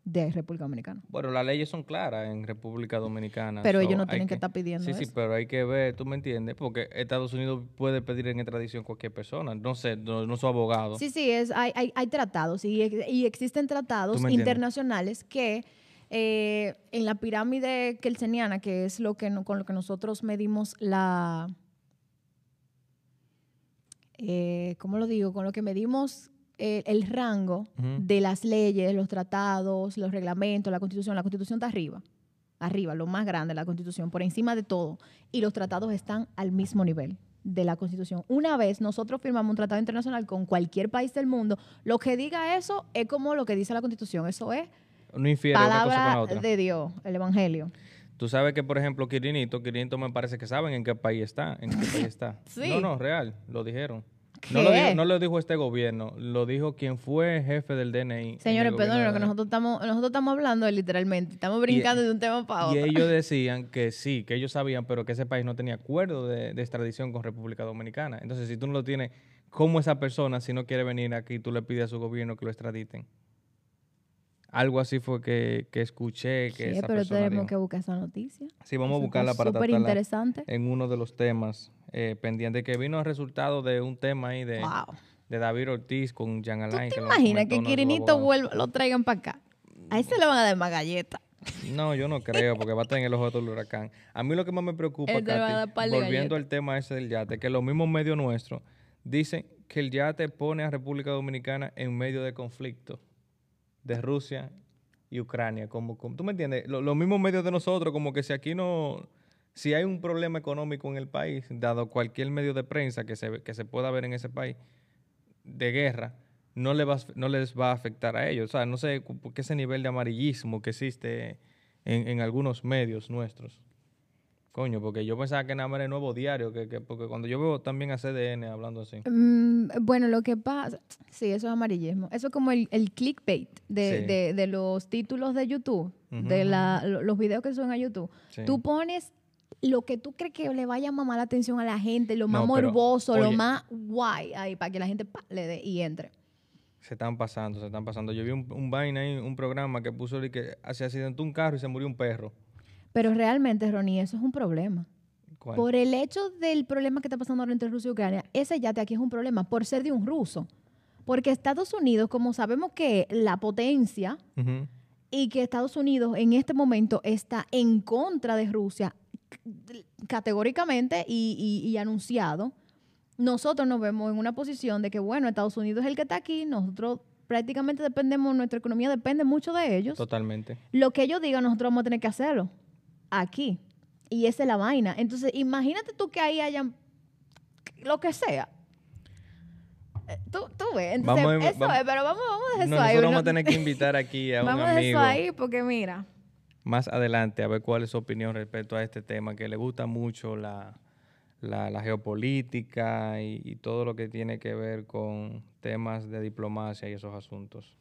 de República Dominicana. Bueno, las leyes son claras en República Dominicana. Pero so ellos no tienen que estar pidiendo Sí, sí, eso. pero hay que ver, tú me entiendes, porque Estados Unidos puede pedir en extradición cualquier persona, no sé, no, no su abogado. Sí, sí, es, hay, hay, hay tratados y, y existen tratados internacionales que eh, en la pirámide kelseniana, que es lo que no- con lo que nosotros medimos la... Eh, ¿Cómo lo digo? Con lo que medimos eh, el rango de las leyes, los tratados, los reglamentos, la constitución. La constitución está arriba. arriba, lo más grande, la Constitución, por encima de todo. Y los tratados están al mismo nivel de la Constitución. Una vez nosotros firmamos un tratado internacional con cualquier país del mundo, lo que diga eso es como lo que dice la Constitución. Eso es No infiere una cosa con la palabra otra. de Dios, el Evangelio. Tú sabes que, por ejemplo, Quirinito, Quirinito me parece que saben en qué país está. En qué país está. Sí. No, no, real, lo dijeron. No lo, dijo, no lo dijo este gobierno, lo dijo quien fue jefe del DNI. Señores, perdón, de que nosotros estamos, nosotros estamos hablando literalmente, estamos brincando de un tema para Y otro. ellos decían que sí, que ellos sabían, pero que ese país no tenía acuerdo de, de extradición con República Dominicana. Entonces, si tú no lo tienes, ¿cómo esa persona, si no quiere venir aquí, tú le pides a su gobierno que lo extraditen? Algo así fue que, que escuché que Sí, esa pero persona tenemos dijo. que buscar esa noticia. Sí, vamos a Eso buscarla para Súper tratarla interesante. en uno de los temas eh, pendientes, que vino el resultado de un tema ahí de, Wow. de David Ortiz con Jean ¿Tú Alain. te que lo imaginas que Quirinito vuelva, lo traigan para acá? A ese le van a dar más galletas. No, yo no creo, porque va a estar en el ojo del huracán. A mí lo que más me preocupa, te Katy, volviendo galletas. al tema ese del yate, que los mismos medios nuestros dicen que el yate pone a República Dominicana en medio de conflicto de Rusia y Ucrania. Como, como- ¿Tú me entiendes? Lo- los mismos medios de nosotros, como que si aquí no... Si hay un problema económico en el país, dado cualquier medio de prensa que se, que se pueda ver en ese país, de guerra, no, le va, no les va a afectar a ellos. O sea, no sé ese nivel de amarillismo que existe en, en algunos medios nuestros. Coño, porque yo pensaba que nada más era nuevo diario, que, que- porque cuando yo veo también a CDN hablando así. Mm, bueno, lo que pasa, sí, eso es amarillismo. Eso es como el, el clickbait de, Sí. de- de los títulos de YouTube, de la, lo- los videos que suben a YouTube. Sí. Tú pones lo que tú crees que le vaya a mamar la atención a la gente, lo más No, pero, morboso, lo más guay, ahí, para que la gente pa, le dé y entre. Se están pasando, se están pasando. Yo vi un, un vaina ahí, un programa que puso que se accidentó un carro y se murió un perro. Pero realmente, Ronnie, eso es un problema. ¿Cuál? Por el hecho del problema que está pasando ahora entre Rusia y Ucrania, ese yate aquí es un problema por ser de un ruso. Porque Estados Unidos, como sabemos que la potencia y que Estados Unidos en este momento está en contra de Rusia categóricamente y, y- y anunciado, nosotros nos vemos en una posición de que, bueno, Estados Unidos es el que está aquí, nosotros prácticamente dependemos, nuestra economía depende mucho de ellos. Totalmente. Lo que ellos digan, nosotros vamos a tener que hacerlo aquí. Y esa es la vaina. Entonces, imagínate tú que ahí hayan lo que sea. Eh, Tú, tú ves, entonces, Vamos eso vamos- es, pero vamos, vamos a dejar No, eso ahí. nosotros vamos a tener que invitar aquí a un Vamos a dejar amigo eso ahí porque mira, más adelante a ver cuál es su opinión respecto a este tema, que le gusta mucho la, la, la geopolítica y, y todo lo que tiene que ver con temas de diplomacia y esos asuntos.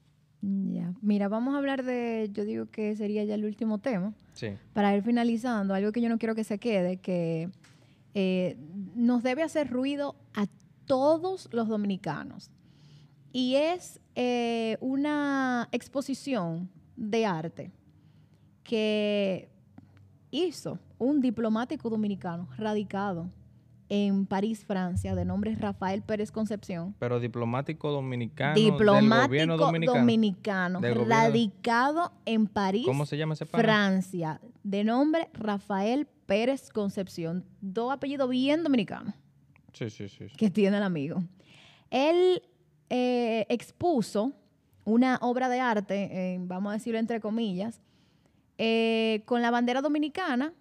Ya. Mira, vamos a hablar de, yo digo que sería ya el último tema, Sí. para ir finalizando, algo que yo no quiero que se quede, que eh, nos debe hacer ruido a todos los dominicanos. Y es eh, una exposición de arte que hizo un diplomático dominicano radicado en París, Francia, de nombre Rafael Pérez Concepción. Pero diplomático dominicano diplomático dominicano. dominicano, Del gobierno- radicado en París, ¿Cómo se llama ese pana? Francia, de nombre Rafael Pérez Concepción. Dos apellidos bien dominicanos Sí, sí, sí. sí. que tiene el amigo. Él eh, expuso una obra de arte, eh, vamos a decirlo entre comillas, eh, con la bandera dominicana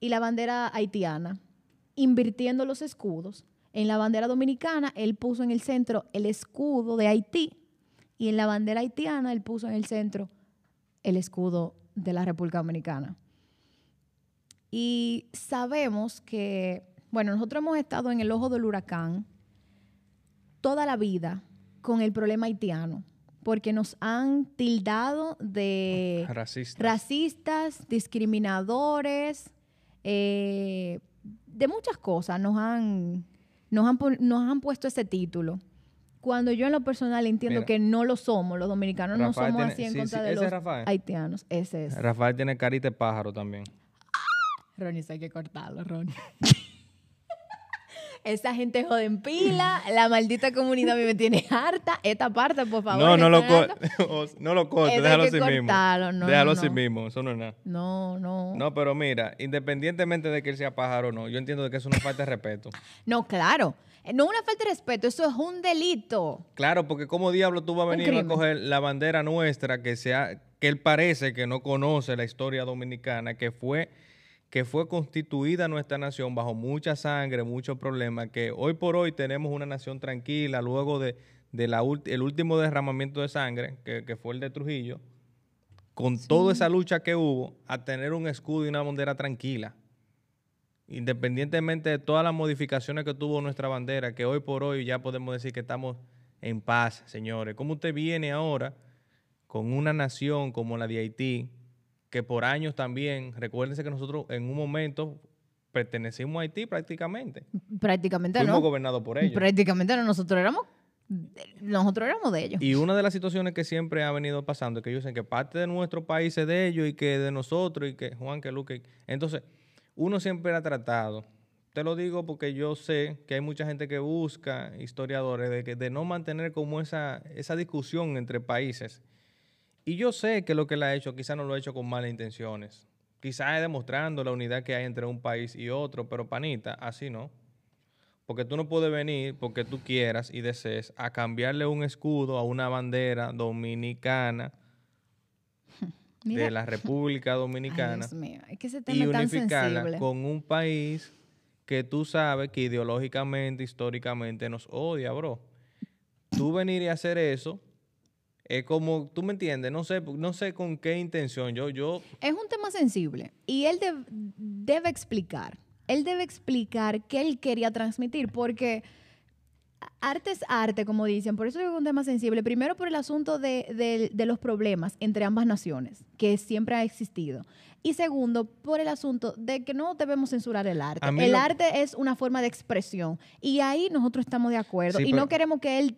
y la bandera haitiana, invirtiendo los escudos. En la bandera dominicana, él puso en el centro el escudo de Haití y en la bandera haitiana, él puso en el centro el escudo de la República Dominicana. Y sabemos que, bueno, nosotros hemos estado en el ojo del huracán toda la vida con el problema haitiano, porque nos han tildado de Racista. racistas, discriminadores, eh, de muchas cosas nos han, nos, han, nos han puesto ese título. Cuando yo en lo personal entiendo Mira. que no lo somos, los dominicanos no somos tiene- así en sí, contra sí, de ese es los Rafael. haitianos. Ese es. Rafael tiene carita de pájaro también. Ronnie, eso hay que cortarlo, Ronnie. Esa gente jode en pila, la maldita comunidad a mí me tiene harta. Esta parte, por favor. No, no lo, estoy co- hablando. no lo cortes, déjalo así mismo. no, déjalo así no. mismo, eso no es nada. No, no. No, pero mira, independientemente de que él sea pájaro o no, yo entiendo que es una falta de respeto. No, claro. No una falta de respeto, eso es un delito. Claro, porque como diablo tú vas a venir a coger la bandera nuestra que se ha, que él parece que no conoce la historia dominicana, que fue, que fue constituida nuestra nación bajo mucha sangre, muchos problemas, que hoy por hoy tenemos una nación tranquila luego de, el último derramamiento de sangre, que, que fue el de Trujillo, con toda esa lucha que hubo, a tener un escudo y una bandera tranquila. Independientemente de todas las modificaciones que tuvo nuestra bandera, que hoy por hoy ya podemos decir que estamos en paz, señores. ¿Cómo usted viene ahora con una nación como la de Haití, que por años también, recuérdense que nosotros en un momento pertenecimos a Haití prácticamente. Prácticamente no. Fuimos gobernados por ellos. Prácticamente no, nosotros éramos nosotros éramos de ellos. Y una de las situaciones que siempre ha venido pasando es que ellos dicen que parte de nuestro país es de ellos y que de nosotros y que Juan, que Luque. Entonces, uno siempre ha tratado, te lo digo porque yo sé que hay mucha gente que busca, historiadores, de, que, de no mantener como esa, esa discusión entre países. Y yo sé que lo que él ha hecho quizás no lo ha hecho con malas intenciones. Quizás es demostrando la unidad que hay entre un país y otro, pero panita, así no. Porque tú no puedes venir porque tú quieras y desees a cambiarle un escudo a una bandera dominicana de la República Dominicana y unificarla con un país que tú sabes que ideológicamente, históricamente nos odia, bro. Tú venir y hacer eso es como, tú me entiendes, no sé, no sé con qué intención. Yo, yo. Es un tema sensible y él debe explicar él debe explicar qué él quería transmitir, porque arte es arte, como dicen, por eso es un tema sensible. Primero por el asunto de, los problemas entre ambas naciones, que siempre ha existido. Y segundo, por el asunto de que no debemos censurar el arte. El arte es una forma de expresión. Y ahí nosotros estamos de acuerdo. y no queremos que él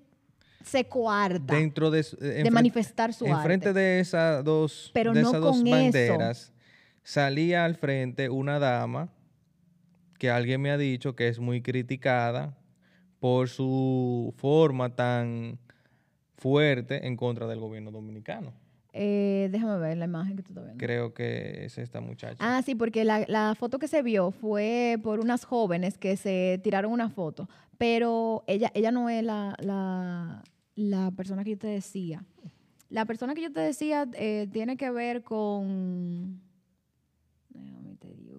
se coarta dentro de, de manifestar su arte. frente de esas dos, Pero de no esas dos banderas, salía al frente una dama que alguien me ha dicho que es muy criticada por su forma tan fuerte en contra del gobierno dominicano. Eh, déjame ver la imagen que tú estás viendo. Creo que es esta muchacha. Ah, sí, porque la, foto que se vio fue por unas jóvenes que se tiraron una foto, pero ella, ella no es la, la, persona que yo te decía. La persona que yo te decía eh, tiene que ver con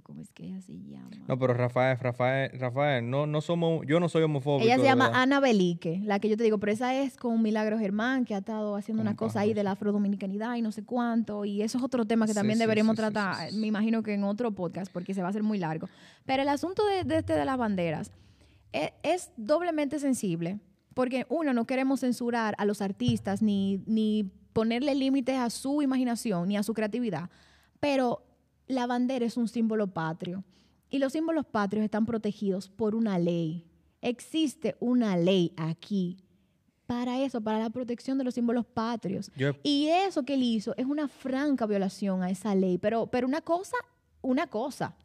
¿cómo es que ella se llama? No, pero Rafael, Rafael, Rafael, no, no somos, yo no soy homofóbico. Ella se llama Ana Belique, la que yo te digo, pero esa es con Milagro Germán, que ha estado haciendo una cosa ahí de la afrodominicanidad y no sé cuánto, y eso es otro tema que también deberíamos tratar, me imagino que en otro podcast, porque se va a hacer muy largo. Pero el asunto de, este de las banderas es, es doblemente sensible, porque uno, no queremos censurar a los artistas, ni, ni ponerle límites a su imaginación, ni a su creatividad, pero la bandera es un símbolo patrio y los símbolos patrios están protegidos por una ley. Existe una ley aquí para eso, para la protección de los símbolos patrios. y eso que él hizo es una franca violación a esa ley, pero, pero una cosa, una cosa.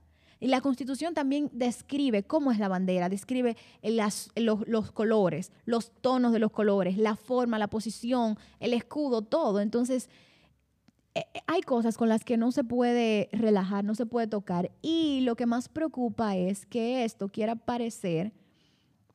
Y la Constitución también describe cómo es la bandera, describe los, los, colores, los tonos de los colores, la forma, la posición, el escudo, todo. Entonces, eh, eh, hay cosas con las que no se puede relajar, no se puede tocar. Y lo que más preocupa es que esto quiera parecer,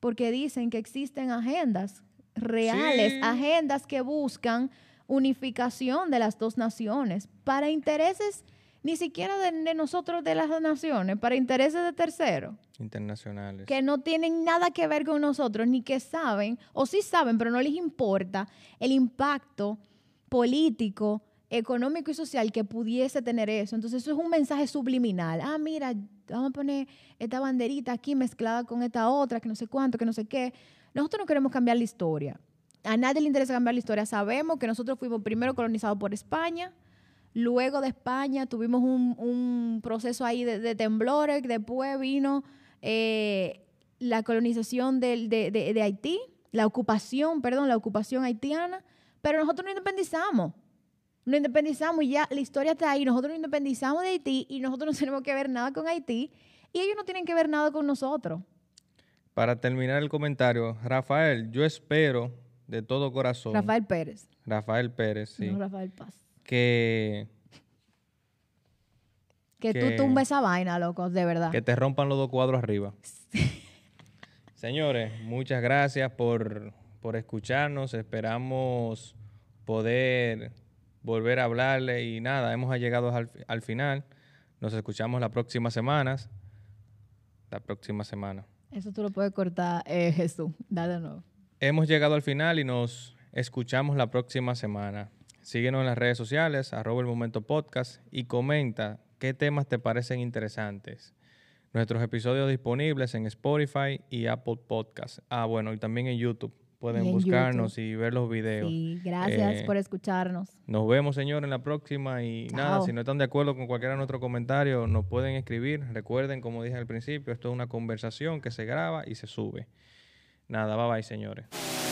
porque dicen que existen agendas reales, agendas que buscan unificación de las dos naciones para intereses ni siquiera de, nosotros de las naciones, para intereses de terceros. Internacionales. Que no tienen nada que ver con nosotros, ni que saben, o sí saben, pero no les importa el impacto político económico y social que pudiese tener eso. Entonces eso es un mensaje subliminal. Ah, mira, vamos a poner esta banderita aquí mezclada con esta otra, que no sé cuánto, que no sé qué. Nosotros no queremos cambiar la historia. A nadie le interesa cambiar la historia. Sabemos que nosotros fuimos primero colonizados por España, luego de España tuvimos un, proceso ahí de, temblores, después vino eh, la colonización de, de Haití, la ocupación, perdón, la ocupación haitiana, pero nosotros nos independizamos nos independizamos y ya la historia está ahí. Nosotros nos independizamos de Haití y nosotros no tenemos que ver nada con Haití y ellos no tienen que ver nada con nosotros. Para terminar el comentario, Rafael, yo espero de todo corazón. Rafael Pérez. Rafael Pérez, sí. No, Rafael Paz. Que. Que, tú tumbes esa vaina, loco, de verdad. Que te rompan los dos cuadros arriba. Señores, muchas gracias por, por escucharnos. Esperamos poder volver a hablarle y nada, hemos llegado al, al final. Nos escuchamos la próxima semana. La próxima semana. Eso tú lo puedes cortar, eh, Jesús. Dale de nuevo. Hemos llegado al final y nos escuchamos la próxima semana. Síguenos en las redes sociales, arroba el momento podcast y comenta qué temas te parecen interesantes. Nuestros episodios disponibles en Spotify y Apple Podcasts. Ah, bueno, y también en YouTube. Pueden Y en buscarnos y ver los videos. Sí, gracias Eh, por escucharnos. Nos vemos, señor, en la próxima. Y nada, si no están de acuerdo con cualquiera de nuestros comentarios, nos pueden escribir. Recuerden, como dije al principio, esto es una conversación que se graba y se sube. Nada, bye bye, señores.